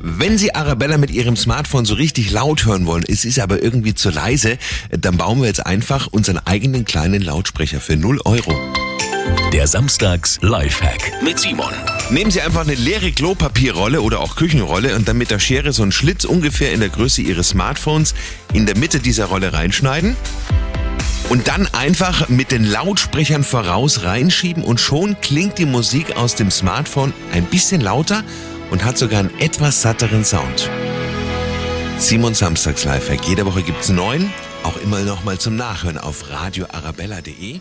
Wenn Sie Arabella mit Ihrem Smartphone so richtig laut hören wollen, es ist aber irgendwie zu leise, dann bauen wir jetzt einfach unseren eigenen kleinen Lautsprecher für 0 Euro. Der Samstags Lifehack mit Simon. Nehmen Sie einfach eine leere Klopapierrolle oder auch Küchenrolle und dann mit der Schere so einen Schlitz ungefähr in der Größe Ihres Smartphones in der Mitte dieser Rolle reinschneiden. Und dann einfach mit den Lautsprechern voraus reinschieben und schon klingt die Musik aus dem Smartphone ein bisschen lauter und hat sogar einen etwas satteren Sound. Simon Samstags Lifehack. Jede Woche gibt's neun, auch immer noch mal zum Nachhören auf radioarabella.de.